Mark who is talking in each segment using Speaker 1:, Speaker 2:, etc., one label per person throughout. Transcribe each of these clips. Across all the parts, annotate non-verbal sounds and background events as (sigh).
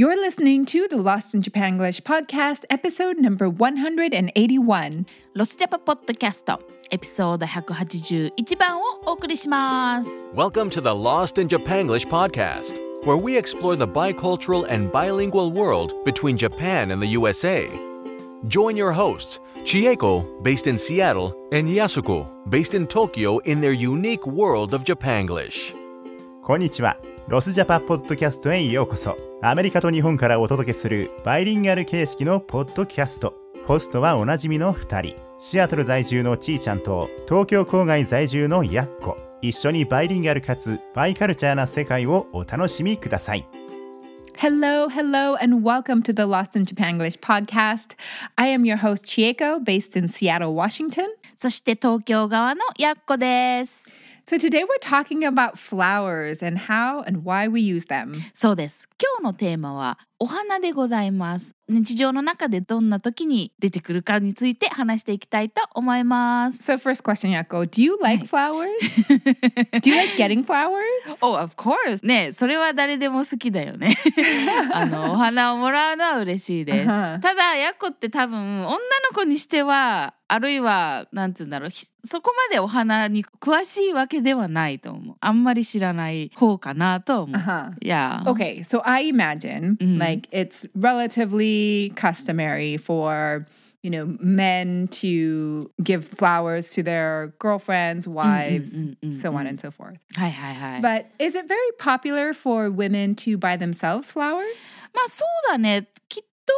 Speaker 1: You're listening to the Lost in Japan English podcast, episode number 181.
Speaker 2: ロスジャパポッドキャストエピソード181番をお送りします。
Speaker 3: Welcome to the Lost in Japanglish podcast, where we explore the bicultural and bilingual world between Japan and the USA. Join your hosts, Chieko, based in Seattle, and Yasuko, based in Tokyo, in their unique world of Japanglish.
Speaker 4: こんにちは。 ロスジャパポッドキャストへようこそ。アメリカと日本からお届けするバイリンガル形式のポッドキャスト。ホストはおなじみの2人。シアトル在住のちーちゃんと東京郊外在住のやっこ。一緒にバイリンガルかつバイカルチャーな世界をお楽しみください。
Speaker 1: Hello, hello, and welcome to the Lost in Japan English podcast. I am your host, Chieko, based in Seattle, Washington.
Speaker 2: そして東京側のやっこです。
Speaker 1: So today we're talking about flowers and how and why we use them.
Speaker 2: So this. 今日のテーマはお花でございます。日常の中でどんな時に出てくるかについて話していきたいと思います。
Speaker 1: So, first question, Yako Do you like flowers? Do you like getting flowers? (laughs)
Speaker 2: Oh, of course! ねそれは誰でも好きだよね。(laughs) あのお花をもらうのは嬉しいです。(laughs) ただやっこって多分女の子にしてはあるいはなんつうんだろうひそこまでお花に詳しいわけではないと思う。あんまり知らない方かなと思う。
Speaker 1: Uh-huh.
Speaker 2: いや。
Speaker 1: Okay, so I imagine like it's relatively customary for you know men to give flowers to their girlfriends, wives, so on and so forth.
Speaker 2: はいはいはい。
Speaker 1: But is it very popular for women to buy themselves flowers?
Speaker 2: まあそうだねきっと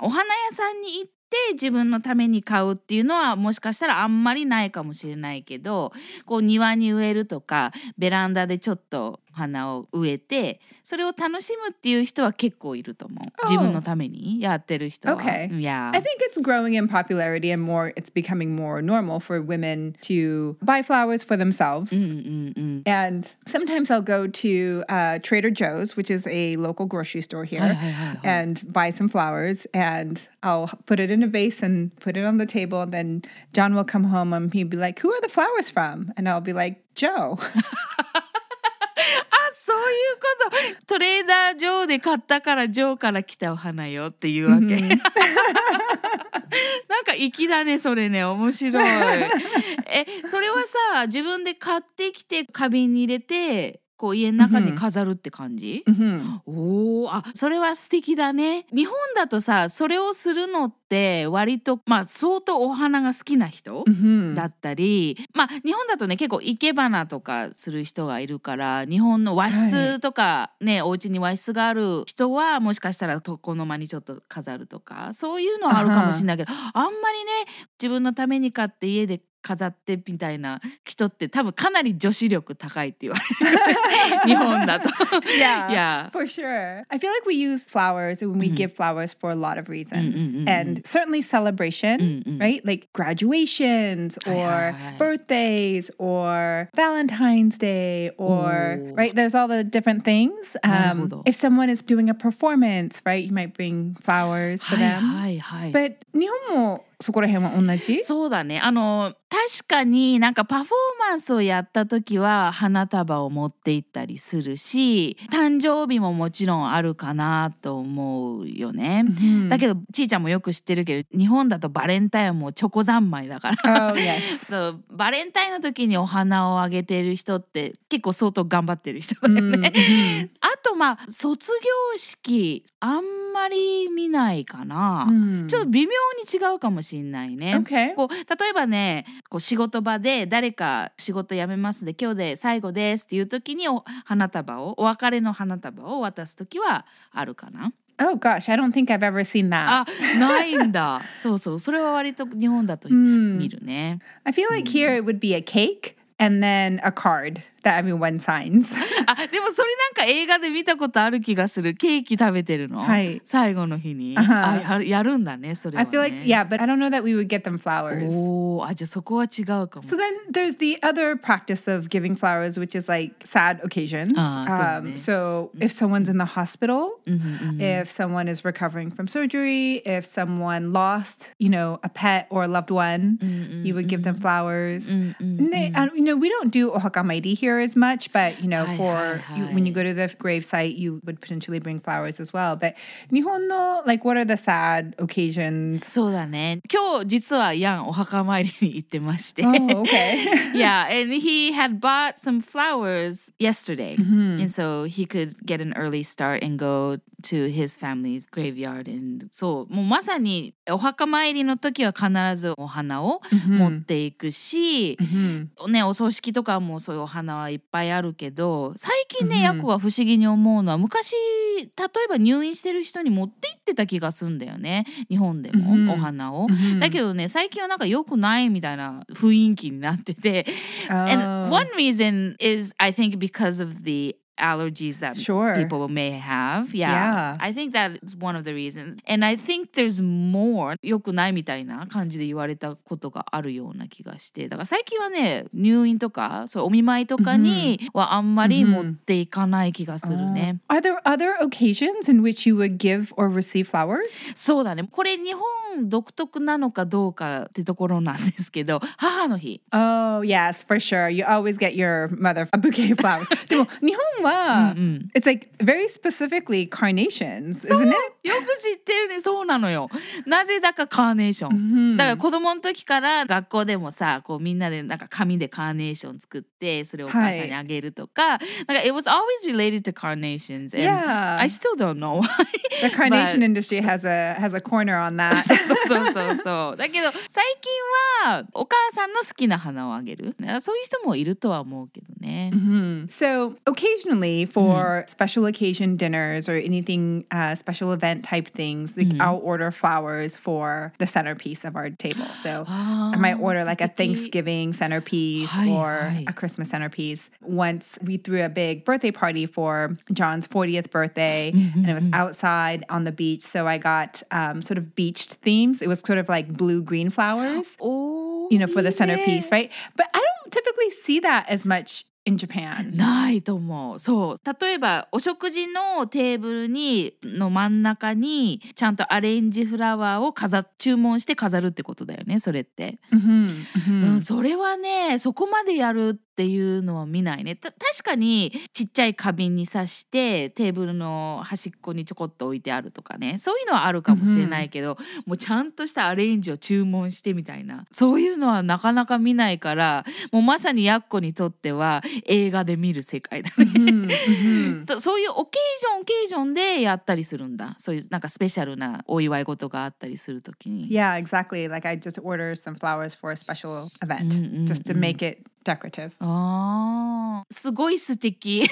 Speaker 2: お花屋さんに行って自分のために買うっていうのはもしかしたらあんまりないかもしれないけどこう庭に植えるとかベランダでちょっと 花を植えてそれを楽しむっていう人は結構いると思う自分のためにやってる人は。
Speaker 1: Okay.
Speaker 2: いや
Speaker 1: I think it's growing in popularity and more it's becoming more normal for women to buy flowers for themselves.
Speaker 2: うんうんうん。
Speaker 1: And sometimes I'll go to uh, Trader Joe's, which is a local grocery store here,
Speaker 2: はいはいはいはい。
Speaker 1: and buy some flowers. And I'll put it in a vase and put it on the table. And then John will come home and he'd be like, Who are the flowers from? And I'll be like, Joe. (laughs)
Speaker 2: あそういうことトレーダー上で買ったからジョーから来たお花よっていうわけ。(laughs) なんか粋だねそれね面白い。えそれはさ自分で買ってきて花瓶に入れてこう家の中に飾るって感じ、
Speaker 1: Mhm.
Speaker 2: おおあそれは素敵だね。日本だとさそれをするのって割とまあ相当お花が好きな人、
Speaker 1: Mhm.
Speaker 2: だったりまあ日本だとね結構生け花とかする人がいるから日本の和室とかね、お家に和室がある人はもしかしたら床の間にちょっと飾るとかそういうのはあるかもしれないけどあんまりね自分のために買って家で飾ってみたいな人って多分かなり女子力高いって言われる(laughs) (laughs) 日本だと。
Speaker 1: Yeah,
Speaker 2: Yeah.
Speaker 1: for sure. I feel like we use flowers when we give flowers for a lot of reasons,
Speaker 2: Mm, mm, mm,
Speaker 1: and certainly celebration, right? Like graduations or
Speaker 2: Aye, aye, aye.
Speaker 1: birthdays or Valentine's Day or
Speaker 2: Ooh.
Speaker 1: right. There's all the different things. Um,
Speaker 2: なるほど。
Speaker 1: if someone is doing a performance, right, you might bring flowers for
Speaker 2: はい
Speaker 1: them.
Speaker 2: はいはい。
Speaker 1: But 日本も そこら辺は同じ？
Speaker 2: そうだねあの確かになんかパフォーマンスをやった時は花束を持って行ったりするし誕生日ももちろんあるかなと思うよね。だけどちーちゃんもよく知ってるけど日本だとバレンタインはもうチョコ三昧だから。
Speaker 1: Oh. (laughs)
Speaker 2: そうバレンタインの時にお花をあげてる人って結構相当頑張ってる人だよね。(laughs) あとまあ卒業式あんまり見ないかな。
Speaker 1: Mm.
Speaker 2: ちょっと微妙に違うかもしれないね。
Speaker 1: Okay.
Speaker 2: こう例えばねこう仕事場で誰か仕事辞めますで今日で最後ですっていう時にお花束をお別れの花束を渡す時はあるかな
Speaker 1: Oh gosh, I don't think I've ever seen that.
Speaker 2: あないんだそうそうそれは割と日本だと
Speaker 1: うん
Speaker 2: 見るね、
Speaker 1: I feel like here it would be a cake and then a card that everyone signs. (laughs)
Speaker 2: あでもそれなんか映画で見たことある気がするケーキ食べてるの、
Speaker 1: はい
Speaker 2: 最後の日に
Speaker 1: あは
Speaker 2: あやるやるんだねそれは
Speaker 1: I
Speaker 2: ね
Speaker 1: feel like, yeah, but I don't know that we would get them flowers.
Speaker 2: おーあじゃあそこは違うかも
Speaker 1: So then there's the other practice of giving flowers, which is like sad occasions.
Speaker 2: Ah,
Speaker 1: um,
Speaker 2: so
Speaker 1: so if someone's in the hospital, if someone is recovering from surgery, if someone lost, you know, a pet or a loved one, you would give them flowers. Ne- and, you know, we don't do ohakamairi here as much, but you know,
Speaker 2: Hi,
Speaker 1: for
Speaker 2: hi,
Speaker 1: you-
Speaker 2: hi.
Speaker 1: when you go to to the grave site, you would potentially bring flowers as well. But 日本の like what are the sad occasions?
Speaker 2: そうだね。今日実はヤンお墓参りに行ってまして。
Speaker 1: Oh, okay. (laughs)
Speaker 2: yeah, and he had bought some flowers yesterday. And so he could get an early start and go to his family's graveyard. And そう、もうまさにお墓参りの時は必ずお花を持っていくし、ね、お葬式とかもそういうお花はいっぱいあるけど、最近ね、ヤコが不思議に思うのは、昔、例えば入院してる人に持って行ってた気がするんだよね。日本でも、お花を。だけどね、最近はなんか良くないみたいな雰囲気になってて、And
Speaker 1: Oh.
Speaker 2: one reason is I think because of the allergies that
Speaker 1: Sure.
Speaker 2: people may have. Yeah.
Speaker 1: Yeah.
Speaker 2: I think that is one of the reasons. And I think there's more 良くないみたいな感じで言われたことがあるような気がして。だから最近はね、入院とか、そうお見舞いとかにはあんまり持っていかない気がするね。
Speaker 1: Are there other occasions in which you would give or receive flowers?
Speaker 2: そうだね。これ日本独特なのかどうかってところなんですけど、母の日。
Speaker 1: Oh, yes, for sure. You always get your mother a bouquet of flowers. でも日本は it's like very specifically carnations, isn't it?
Speaker 2: よく知ってるねそうなのよなぜだかカーネーション、だから子供の時から学校でもさこうみんなでなんか紙でカーネーション作ってそれをお母さんにあげるとか、なんか it was always related to carnations and
Speaker 1: Yeah.
Speaker 2: I still don't know why
Speaker 1: The carnation industry has a has a corner on that.
Speaker 2: そうそうそうそうだけど最近はお母さんの好きな花をあげるねそういう人もいるとは思うけどね、
Speaker 1: So occasionally Mm-hmm. for mm. special occasion dinners or anything uh, special event type things. Like mm. I'll order flowers for the centerpiece of our table. So oh, I might oh, order like a Thanksgiving centerpiece
Speaker 2: hi,
Speaker 1: or
Speaker 2: hi.
Speaker 1: a Christmas centerpiece. Once we threw a big birthday party for John's 40th birthday, mm-hmm. and it was mm-hmm. outside on the beach. So I got um, sort of beached themes. It was sort of like blue green flowers.
Speaker 2: Oh,
Speaker 1: you know, for the centerpiece, yeah. right? But I don't typically see that as much in Japan.
Speaker 2: ないと思う。そう。例えばお食事のテーブルにの真ん中にちゃんとアレンジフラワーを飾っ注文して飾るってことだよねそれって、
Speaker 1: Mhm,
Speaker 2: うん、それはねそこまでやるっていうのは見ないねた確かにちっちゃい花瓶に刺してテーブルの端っこにちょこっと置いてあるとかねそういうのはあるかもしれないけど、もうちゃんとしたアレンジを注文してみたいなそういうのはなかなか見ないからもうまさにやっこにとっては映画で見る世界だね。
Speaker 1: mhm, (laughs) mhm.
Speaker 2: とそういうオケージョンオケージョンでやったりするんだそういうなんかスペシャルなお祝い事があったりするときに。
Speaker 1: Yeah, exactly. Like I just order some flowers for a special event just to make it decorative.
Speaker 2: あーすごい素敵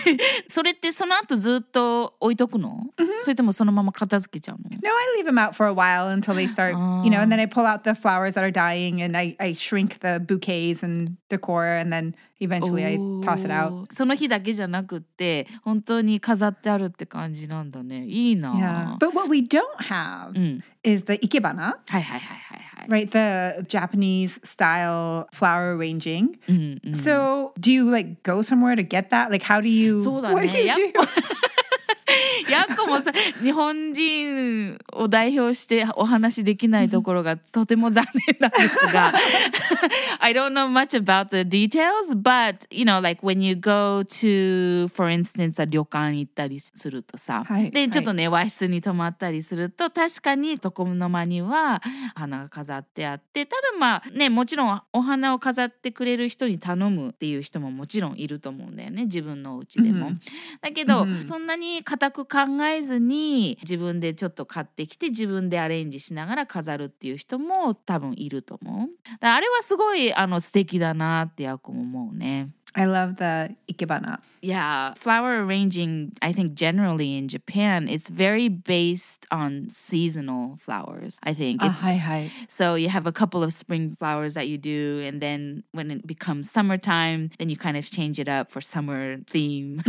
Speaker 2: それってその後ずっと置いとくの、それともそのまま片付けちゃうの
Speaker 1: No, I leave them out for a while until they start, you know, and then I pull out the flowers that are dying and I, I shrink the bouquets and decor and then eventually I toss it out.
Speaker 2: その日だけじゃなくって本当に飾ってあるって感じなんだねいいな
Speaker 1: Yeah. But what we don't have is the ikebana,
Speaker 2: はいはいはいはいはい、
Speaker 1: right? The Japanese style flower arranging.
Speaker 2: うんうん
Speaker 1: So do you like go somewhere to get that? Like how do you what do you do?
Speaker 2: やっこもさ日本人を代表してお話しできないところがとても残念なんですが I don't know much about the details but you know like when you go to for instance 旅館行ったりするとさ、
Speaker 1: はいはい
Speaker 2: でちょっとね和室に泊まったりすると確かに床の間には花が飾ってあって多分まあねもちろんお花を飾ってくれる人に頼むっていう人ももちろんいると思うんだよね自分のお家でも。だけど、そんなに固く考えずに自分でちょっと買ってきて自分でアレンジしながら飾るっていう人も多分いると思う。あれはすごいあの素敵だなってやこも思うね。
Speaker 1: I love the ikebana.
Speaker 2: Yeah, flower arranging, I think generally in Japan, it's very based on seasonal flowers. I think it's
Speaker 1: hi, hi.
Speaker 2: so you have a couple of spring flowers that you do, and then when it becomes summertime, then you kind of change it up for summer theme.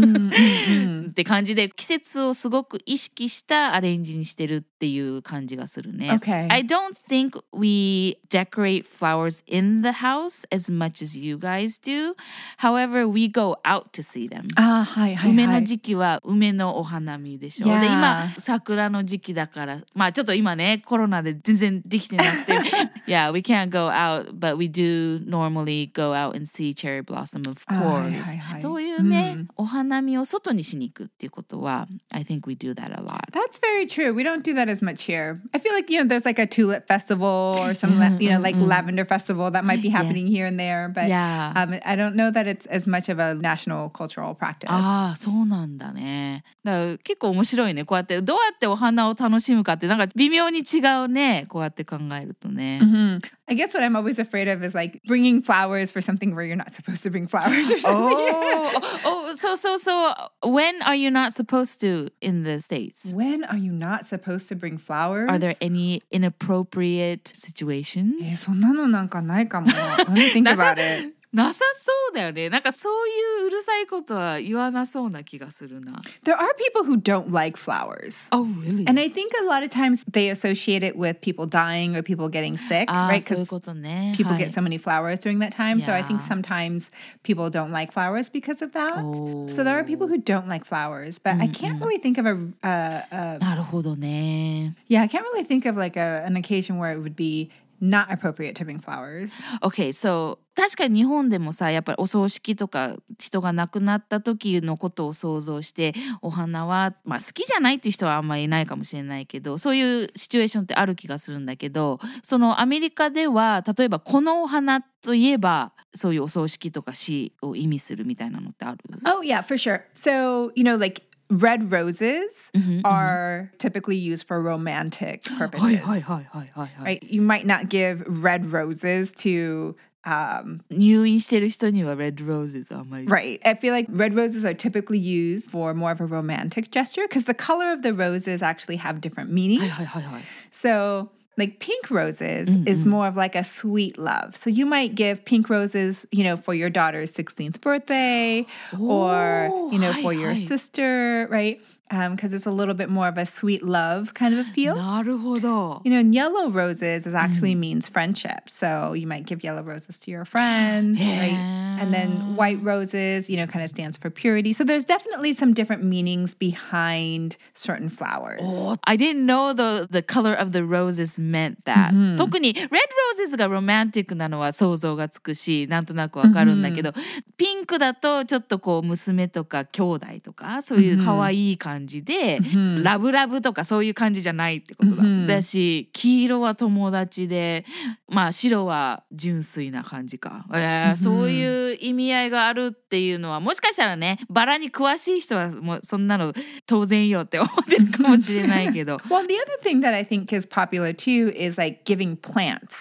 Speaker 2: (laughs) って感じで季節をすごく意識したアレンジにしてるっていう感じがするね。
Speaker 1: Okay.
Speaker 2: I don't think we decorate flowers in the house as much as you guys do. However, However, we go out to see them.
Speaker 1: あはいはい
Speaker 2: 梅の
Speaker 1: はい。
Speaker 2: 時期は梅のお花見でしょ。
Speaker 1: Yeah.
Speaker 2: で今桜の時期だからまあちょっと今ねコロナで全然できてなくて (laughs) Yeah, we can't go out but we do normally go out and see cherry blossom of
Speaker 1: はいはい
Speaker 2: course
Speaker 1: はい
Speaker 2: そういうね、
Speaker 1: うん
Speaker 2: お花見を外にしに行くっていうことは I think we do that a lot
Speaker 1: That's very true. We don't do that as much here. I feel like you know there's like a tulip festival or some la- you know like lavender festival that might be happening here and there, but
Speaker 2: Yeah.
Speaker 1: um, I don't know that it's as much of a national cultural practice.
Speaker 2: ああそうなんだねだから結構面白いねこうやってどうやってお花を楽しむかってなんか微妙に違うねこうやって考えるとね、
Speaker 1: Mhm. I guess what I'm always afraid of is like bringing flowers for something where you're not supposed to bring flowers or something. (laughs)
Speaker 2: Oh, oh, so so so. When are you not supposed to in the states?
Speaker 1: When are you not supposed to bring flowers?
Speaker 2: Are there any inappropriate
Speaker 1: え
Speaker 2: situations?
Speaker 1: そんなのなんかないかも。Let me think
Speaker 2: な(laughs) さ
Speaker 1: about it.
Speaker 2: なさそうだよね。なんかそういううるさいことは言わなそうな気がするな。
Speaker 1: There are people who don't like flowers.
Speaker 2: Oh, really?
Speaker 1: And I think a lot of times they associate it with people dying or people getting sick,
Speaker 2: ああ、
Speaker 1: right?
Speaker 2: そういう
Speaker 1: Because
Speaker 2: ことね。
Speaker 1: people
Speaker 2: はい
Speaker 1: get so many flowers during that time. So I think
Speaker 2: Yeah.
Speaker 1: sometimes people don't like flowers because of that.
Speaker 2: Oh.
Speaker 1: So there are people who don't like flowers, but I can't really think of a, uh, uh,
Speaker 2: なるほどね。
Speaker 1: yeah, I can't really think of like a, an occasion where it would be not appropriate to bring flowers.
Speaker 2: Okay, so 確かに日本でもさやっぱりお葬式とか人が亡くなった時のことを想像してお花は、まあ、好きじゃないっていう人はあんまりいないかもしれないけどそういうシチュエーションってある気がするんだけどそのアメリカでは例えばこのお花といえばそういうお葬式とか死を意味するみたいなのってある
Speaker 1: ？Oh, yeah, for sure. So, you know, like red roses are typically used for romantic purposes. (gasps)
Speaker 2: はいはいはいはいはい、
Speaker 1: right? You might not give red roses to um,
Speaker 2: 入院してる人にはレッドローズあんまり
Speaker 1: right. I feel like red roses are typically used for more of a romantic gesture because the color of the roses actually have different meanings.
Speaker 2: はいはいはいはい
Speaker 1: So, like pink roses is mm-hmm. more of like a sweet love. So you might give pink roses, you know, for your daughter's 16th birthday or, oh, you know,
Speaker 2: hi,
Speaker 1: for your
Speaker 2: hi.
Speaker 1: sister, right? Because it's a little bit more of a sweet love kind of a feel.
Speaker 2: なるほど
Speaker 1: You know, and yellow roses is actually means friendship. So you might give yellow roses to your friends, right? And then white roses, you know, kind of stands for purity. So there's definitely some different meanings behind certain flowers.
Speaker 2: I didn't know the, the color of the roses meant that、特に red roses がロマンティックなのは想像がつくしなんとなくわかるんだけど、ピンクだとちょっとこう娘とか兄弟とかそういう可愛い感じ で、ラブラブとかそういう感じじゃないってことだ、だし黄色は友達でまあ白は純粋な感じか、えーそういう意味合いがあるっていうのはもしかしたらねバラに詳しい人はもうそんなの当然よって思ってるかもしれないけど
Speaker 1: Well, the other thing that I think is popular too is like giving plants.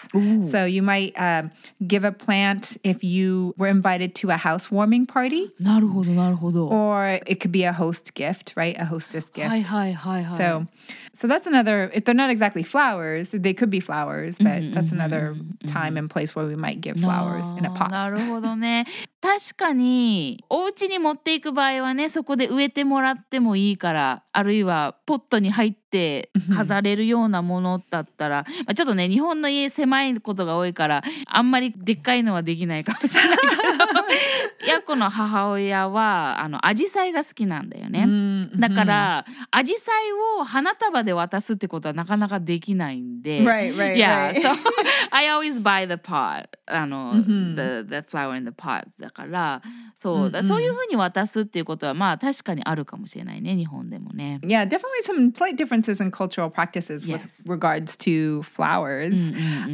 Speaker 1: So you might um, give a plant if you were invited to a housewarming party,
Speaker 2: なるほどなるほど。
Speaker 1: or it could be a host gift, right? A hostess gift.
Speaker 2: はいはいはいはい。
Speaker 1: So, So that's another. If they're not exactly flowers, they could be flowers, but that's another time and place where we might give flowers in a pot.
Speaker 2: なるほどね。(laughs) 確かにお家に持っていく場合はねそこで植えてもらってもいいからあるいはポットに入って飾れるようなものだったら、まあ、ちょっとね日本の家狭いことが多いからあんまりでっかいのはできないかもしれないけど (laughs) ヤコの母親はあのアジサイが好きなんだよね。
Speaker 1: Mm,
Speaker 2: だから、アジサイを花束で渡すってことはなかなかできないんで。
Speaker 1: Right, right,
Speaker 2: Yeah,
Speaker 1: right.
Speaker 2: so (laughs) I always buy the pot. あの、the, the flower in the pot だから、そう、だそういうふうに渡すっていうことはまあ確かにあるかもしれないね、日本でもね。
Speaker 1: Yeah, definitely some slight differences in cultural practices with
Speaker 2: Yes.
Speaker 1: regards to flowers.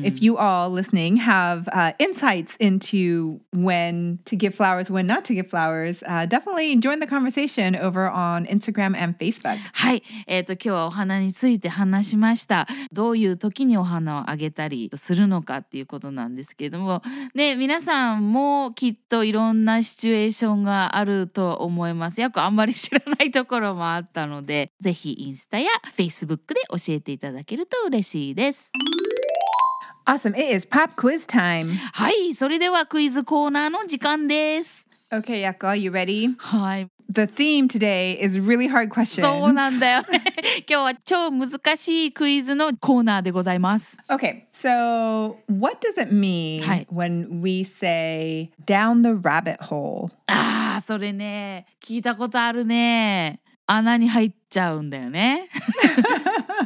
Speaker 1: If you all listening have uh, insights into when to give flowers, when not to give flowers, uh, definitely join the conversation over on Instagram and Facebook.
Speaker 2: はい、えっ、と今日はお花 について話しました。どういう時にお花をあげたりするのかっていうことなんですけれども、ね皆さんもきっといろんなシチュエーションがあると思います。よくあんまり知らないところもあったので、ぜひインスタやフェイスブックで教えていただけると嬉しいです。
Speaker 1: Awesome. It is pop quiz time.
Speaker 2: はい、それではクイズコーナーの時間です。
Speaker 1: Okay, Yako, you ready?
Speaker 2: はい。
Speaker 1: The theme today is really hard questions.
Speaker 2: そうなんだよね。今日は超難しいクイズのコーナーでございます。
Speaker 1: Okay, so what does it mean
Speaker 2: はい。
Speaker 1: when we say down the rabbit hole?
Speaker 2: ああ、それね、聞いたことあるね。穴に入っちゃうんだよね。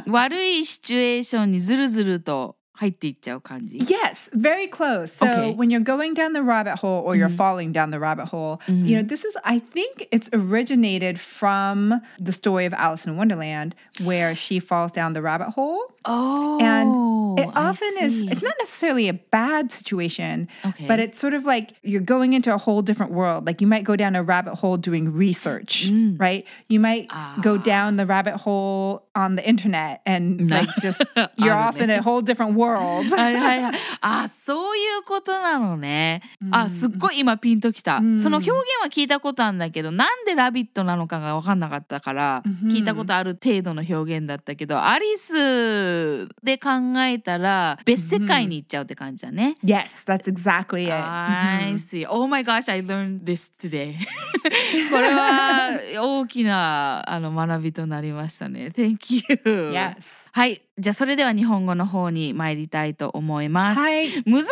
Speaker 2: 悪いシチュエーションにずるずると 入っていっちゃう感じ。
Speaker 1: Yes, very close. So
Speaker 2: Okay.
Speaker 1: when you're going down the rabbit hole or you're falling down the rabbit hole, you know, this is, I think it's originated from the story of Alice in Wonderland where she falls down the rabbit hole.
Speaker 2: Oh,
Speaker 1: And it often is, it's not necessarily a bad situation,
Speaker 2: Okay.
Speaker 1: but it's sort of like you're going into a whole different world. Like you might go down a rabbit hole doing research, right? You might go down the rabbit hole on the internet and like just, you're off in a whole different world.
Speaker 2: はいはいはい。あ、そういうことなのね。あ、すっごい今ピンときた。その表現は聞いたことあるんだけど、なんでラビットなのかが分かんなかったから、聞いたことある程度の表現だったけど、アリスで考えたら別世界に行っちゃうって感じだね。
Speaker 1: Yes, that's exactly it.
Speaker 2: I see. Oh my gosh, I learned this today. (laughs) これは大きなあの学びとなりましたね。Thank you.
Speaker 1: Yes.
Speaker 2: はい。じゃあそれでは日本語の方に参りたいと思います。
Speaker 1: はい
Speaker 2: 難し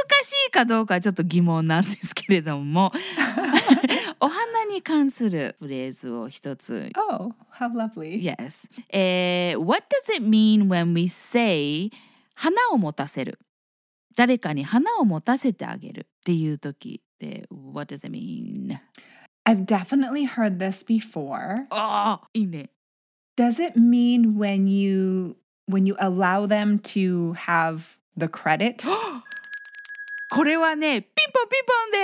Speaker 2: いかどうかはちょっと疑問なんですけれども (laughs) お花に関するフレーズを一つ
Speaker 1: Oh, how lovely.
Speaker 2: Yes、えー What does it mean when we say 花を持たせる誰かに花を持たせてあげるっていう時って What does it mean?
Speaker 1: I've definitely heard this before.
Speaker 2: ああいいね
Speaker 1: Does it mean when you when you allow them to have the credit? (gasps)
Speaker 2: これはねピンポンピンポンで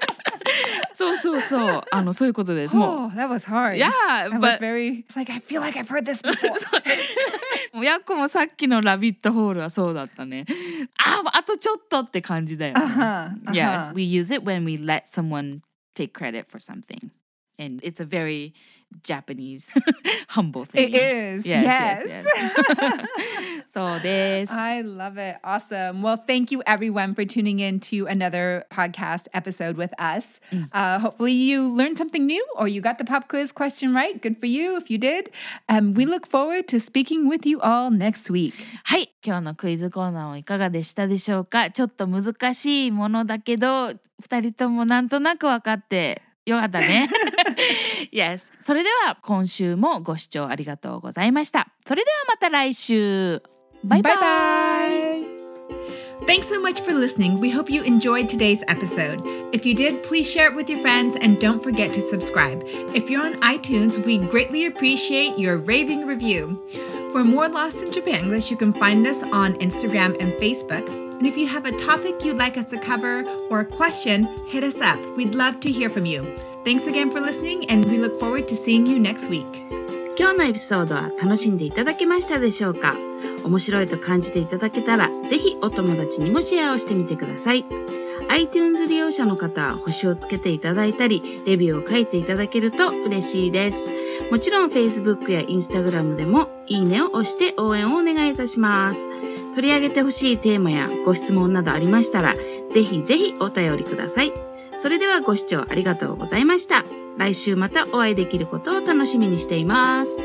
Speaker 2: (laughs) す そうそうそうあのそういうことですもう
Speaker 1: Oh, that was hard.
Speaker 2: Yeah, but
Speaker 1: very it's like I feel like I've heard this before.
Speaker 2: もうヤッコもさっきのラビットホールはそうだったね。あ、あとちょっとって感じだよね。
Speaker 1: Uh-huh,
Speaker 2: Yes,
Speaker 1: uh-huh.
Speaker 2: we use it when we let someone take credit for something. And it's a very Japanese (laughs) humble thing.
Speaker 1: It is.
Speaker 2: Yes,
Speaker 1: Yes.
Speaker 2: yes, yes. (laughs) そうです。 (laughs)
Speaker 1: I love it. Awesome. Well, thank you everyone for tuning in to another podcast episode with us. Uh, hopefully, you learned something new or you got the pop quiz question right. Good for you if you did. Um, we look forward to speaking with you all next week.
Speaker 2: はい、今日のクイズコーナーはいかがでしたでしょうかちょっと難しいものだけど、二人ともなんとなく分かってよかったね。 (laughs) yes. それでは今週もご視聴ありがとうございました。それではまた来週。バイバイ。
Speaker 1: Bye. Thanks so much for listening. We hope you enjoyed today's episode. If you did, please share it with your friends and don't forget to subscribe. If you're on iTunes, we greatly appreciate your raving review. For more Lost in Japan English, you can find us on Instagram and Facebook. And if you have a topic you'd like us to cover or a question, hit us up. We'd love to hear from you. Thanks again for listening, and we look forward to seeing you next week.
Speaker 2: 今日のエピソードは楽しんでいただけましたでしょうか面白いと感じていただけたら、ぜひお友達にもシェアをしてみてください。iTunes 利用者の方は星をつけていただいたり、レビューを書いていただけると嬉しいです。もちろん Facebook や Instagram でもいいねを押して応援をお願いいたします。取り上げてほしいテーマやご質問などありましたら、ぜひぜひお便りください。それではご視聴ありがとうございました。来週またお会いできることを楽しみにしています。